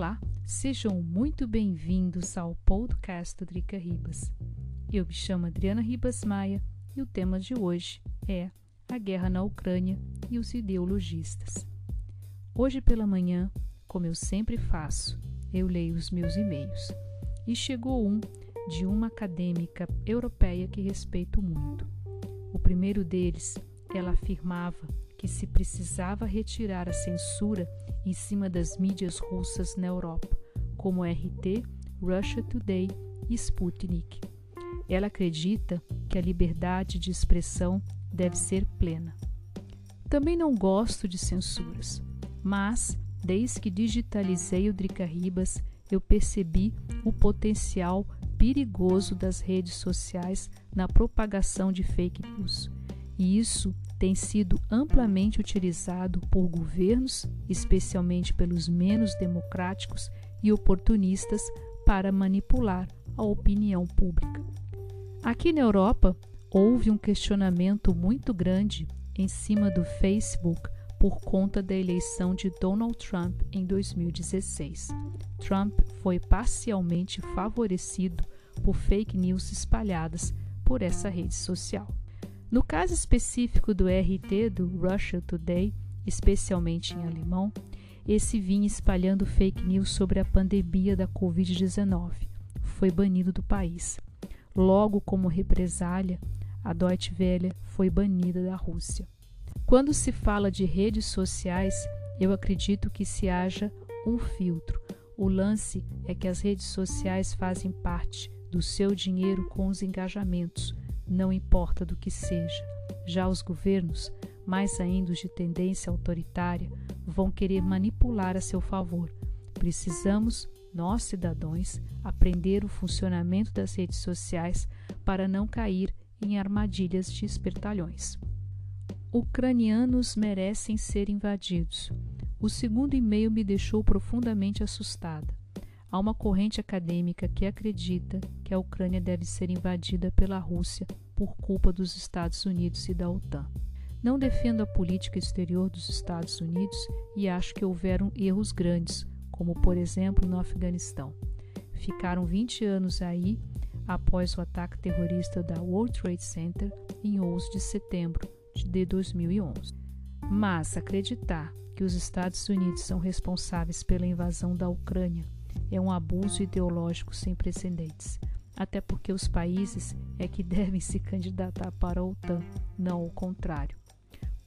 Olá, sejam muito bem-vindos ao podcast do Drica Ribas. Eu me chamo Adriana Ribas Maia e o tema de hoje é a guerra na Ucrânia e os ideologistas. Hoje pela manhã, como eu sempre faço, eu leio os meus e-mails e chegou um de uma acadêmica europeia que respeito muito. O primeiro deles, ela afirmava que se precisava retirar a censura em cima das mídias russas na Europa, como RT, Russia Today e Sputnik. Ela acredita que a liberdade de expressão deve ser plena. Também não gosto de censuras, mas desde que digitalizei o Drica Ribas, eu percebi o potencial perigoso das redes sociais na propagação de fake news. E isso tem sido amplamente utilizado por governos, especialmente pelos menos democráticos e oportunistas, para manipular a opinião pública. Aqui na Europa, houve um questionamento muito grande em cima do Facebook por conta da eleição de Donald Trump em 2016. Trump foi parcialmente favorecido por fake news espalhadas por essa rede social. No caso específico do RT, do Russia Today, especialmente em alemão, esse vinha espalhando fake news sobre a pandemia da Covid-19. Foi banido do país. Logo, como represália, a Deutsche Welle foi banida da Rússia. Quando se fala de redes sociais, eu acredito que se haja um filtro. O lance é que as redes sociais fazem parte do seu dinheiro com os engajamentos, não importa do que seja. Já os governos, mais ainda os de tendência autoritária, vão querer manipular a seu favor. Precisamos, nós cidadãos, aprender o funcionamento das redes sociais para não cair em armadilhas de espertalhões. Ucranianos merecem ser invadidos. O segundo e-mail me deixou profundamente assustada. Há uma corrente acadêmica que acredita que a Ucrânia deve ser invadida pela Rússia por culpa dos Estados Unidos e da OTAN. Não defendo a política exterior dos Estados Unidos e acho que houveram erros grandes, como por exemplo no Afeganistão. Ficaram 20 anos aí após o ataque terrorista da World Trade Center em 11 de setembro de 2011. Mas acreditar que os Estados Unidos são responsáveis pela invasão da Ucrânia é um abuso ideológico sem precedentes, até porque os países é que devem se candidatar para a OTAN, não o contrário.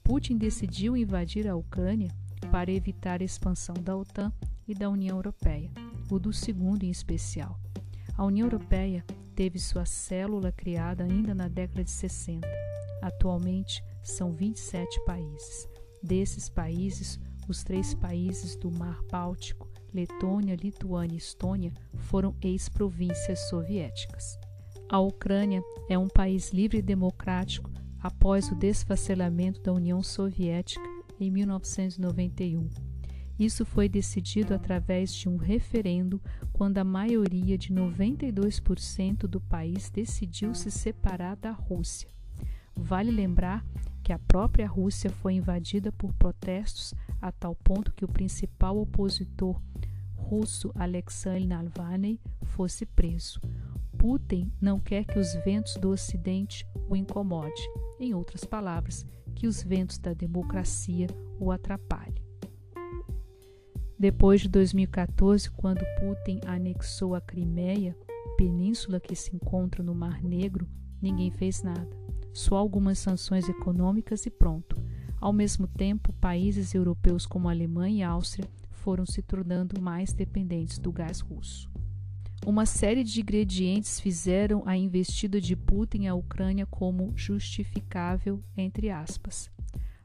Putin decidiu invadir a Ucrânia para evitar a expansão da OTAN e da União Europeia, o do segundo em especial. A União Europeia teve sua célula criada ainda na década de 60. Atualmente são 27 países. Desses países, os três países do Mar Báltico Letônia, Lituânia e Estônia foram ex-províncias soviéticas. A Ucrânia é um país livre e democrático após o desfacelamento da União Soviética em 1991. Isso foi decidido através de um referendo quando a maioria de 92% do país decidiu se separar da Rússia. Vale lembrar que a própria Rússia foi invadida por protestos a tal ponto que o principal opositor russo Alexei Navalny fosse preso. Putin não quer que os ventos do Ocidente o incomode, em outras palavras, que os ventos da democracia o atrapalhem. Depois de 2014, quando Putin anexou a Crimeia, península que se encontra no Mar Negro, ninguém fez nada. Só algumas sanções econômicas e pronto. Ao mesmo tempo, países europeus como Alemanha e Áustria foram se tornando mais dependentes do gás russo. Uma série de ingredientes fizeram a investida de Putin à Ucrânia como justificável, entre aspas.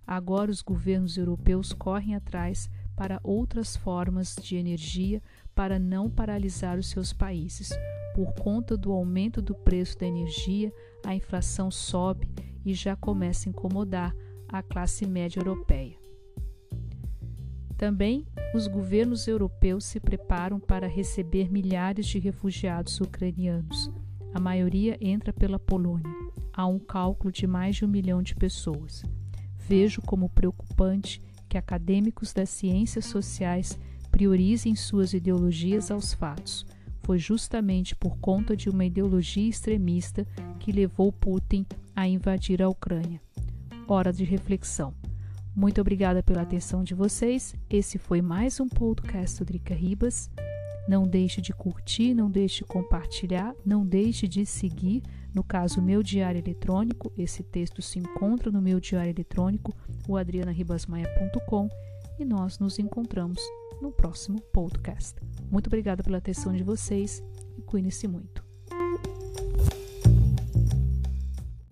Agora os governos europeus correm atrás para outras formas de energia para não paralisar os seus países. Por conta do aumento do preço da energia, a inflação sobe e já começa a incomodar a classe média europeia. Também os governos europeus se preparam para receber milhares de refugiados ucranianos. A maioria entra pela Polônia. Há um cálculo de mais de um milhão de pessoas. Vejo como preocupante que acadêmicos das ciências sociais Priorizem suas ideologias aos fatos. Foi justamente por conta de uma ideologia extremista que levou Putin a invadir a Ucrânia. Hora de reflexão. Muito obrigada pela atenção de vocês. Esse foi mais um podcast do Drica Ribas. Não deixe de curtir, não deixe de compartilhar, não deixe de seguir. No caso, meu diário eletrônico. Esse texto se encontra no meu diário eletrônico, o adrianaribasmaia.com. E nós nos encontramos no próximo podcast. Muito obrigada pela atenção de vocês e cuide-se muito.